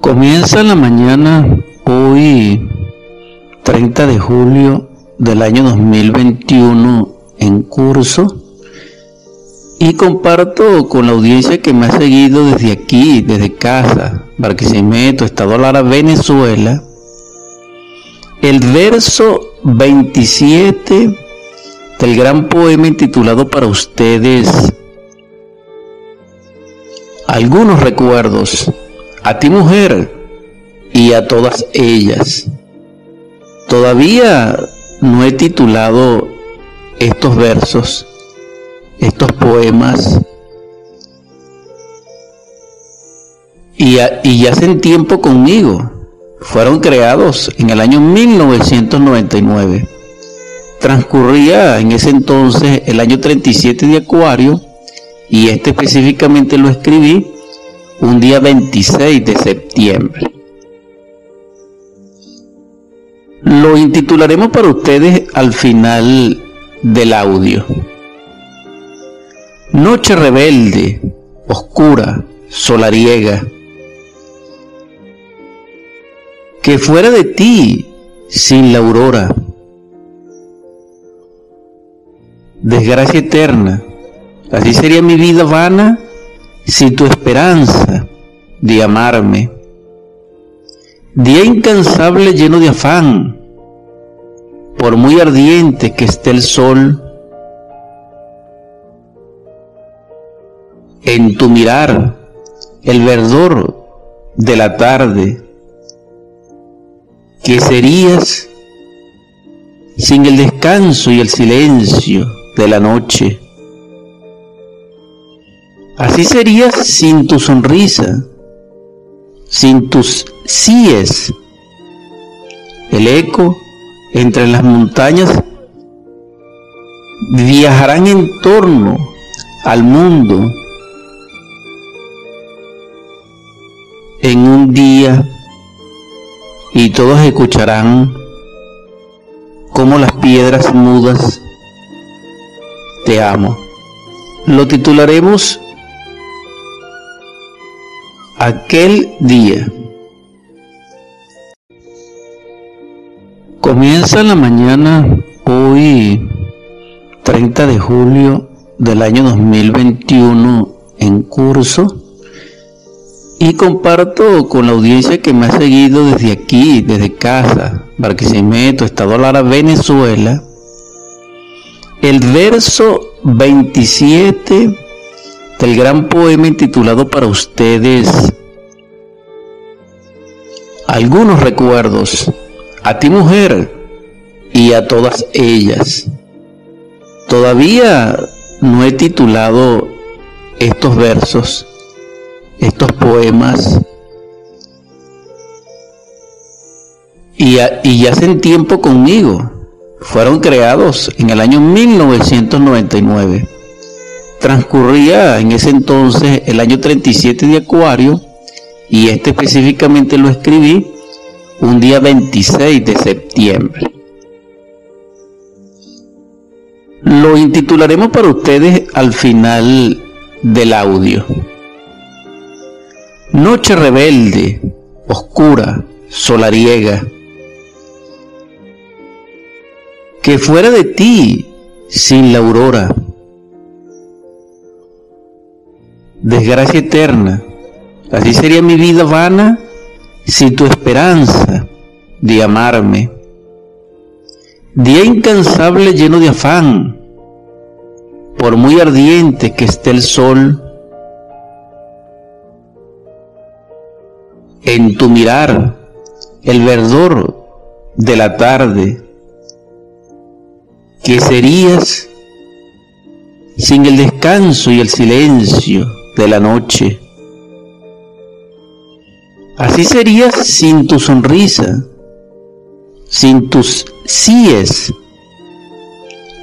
Comienza la mañana hoy 30 de julio del año 2021 en curso y comparto con la audiencia que me ha seguido desde aquí, desde casa, Barquisimeto, Estado Lara, Venezuela, el verso 27 del gran poema intitulado para ustedes Algunos recuerdos a ti mujer y a todas ellas. Todavía no he titulado estos versos, estos poemas, y, ya hacen tiempo conmigo. Fueron creados en el año 1999. Transcurría en ese entonces el año 37 de Acuario y este específicamente lo escribí un día 26 de septiembre. Lo intitularemos para ustedes al final del audio. Noche rebelde, oscura, solariega. Que fuera de ti sin la aurora. Desgracia eterna. Así sería mi vida vana si tu esperanza de amarme, día incansable lleno de afán, por muy ardiente que esté el sol, en tu mirar el verdor de la tarde, que serías sin el descanso y el silencio de la noche Así serías sin tu sonrisa, sin tus síes. El eco entre las montañas viajarán en torno al mundo en un día y todos escucharán como las piedras mudas te amo. Lo titularemos aquel día. Comienza la mañana hoy 30 de julio del año 2021 en curso y comparto con la audiencia que me ha seguido desde aquí, desde casa, Barquisimeto, Estado Lara, Venezuela, el verso 27 del gran poema intitulado para ustedes Algunos recuerdos a ti mujer y a todas ellas. Todavía no he titulado estos versos, estos poemas, y, ya hacen tiempo conmigo. Fueron creados en el año 1999 transcurría en ese entonces el año 37 de Acuario y este específicamente lo escribí un día 26 de septiembre. Lo intitularemos para ustedes al final del audio. Noche rebelde, oscura, solariega. Que fuera de ti sin la aurora desgracia eterna. Así sería mi vida vana si tu esperanza de amarme, día incansable lleno de afán, por muy ardiente que esté el sol, en tu mirar el verdor de la tarde, que serías sin el descanso y el silencio de la noche. Así serías sin tu sonrisa, sin tus síes.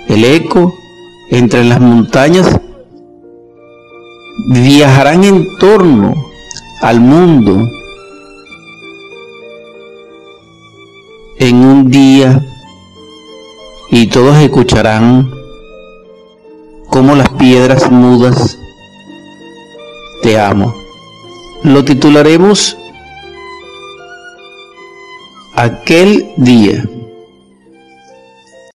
El eco entre las montañas viajarán en torno al mundo en un día y todos escucharán como las piedras mudas te amo. lo titularemos Aquel día.